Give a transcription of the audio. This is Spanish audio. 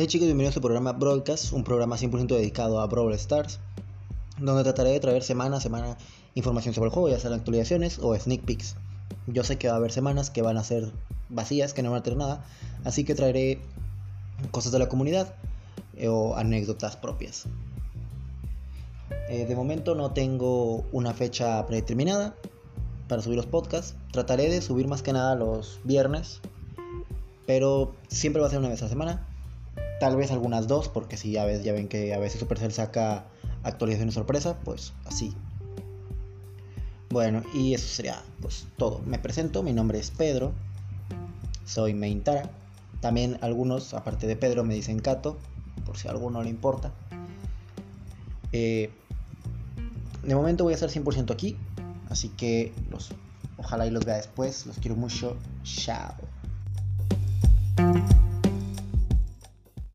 Hey chicos, bienvenidos a su programa Broadcast, un programa 100% dedicado a Brawl Stars, donde trataré de traer semana a semana información sobre el juego, ya sean actualizaciones o sneak peeks. Yo sé que va a haber semanas que van a ser vacías, que no van a tener nada, así que traeré cosas de la comunidad eh, o anécdotas propias. Eh, de momento no tengo una fecha predeterminada para subir los podcasts. Trataré de subir más que nada los viernes, pero siempre va a ser una vez a la semana Tal vez algunas dos, porque si ya, ya ven que a veces Supercell saca actualizaciones sorpresa, pues así. Bueno, y eso sería pues todo. Me presento, mi nombre es Pedro, soy Meintara. También algunos, aparte de Pedro, me dicen Cato, por si a alguno le importa. Eh, de momento voy a estar 100% aquí, así que los, ojalá y los vea después. Los quiero mucho. Chao.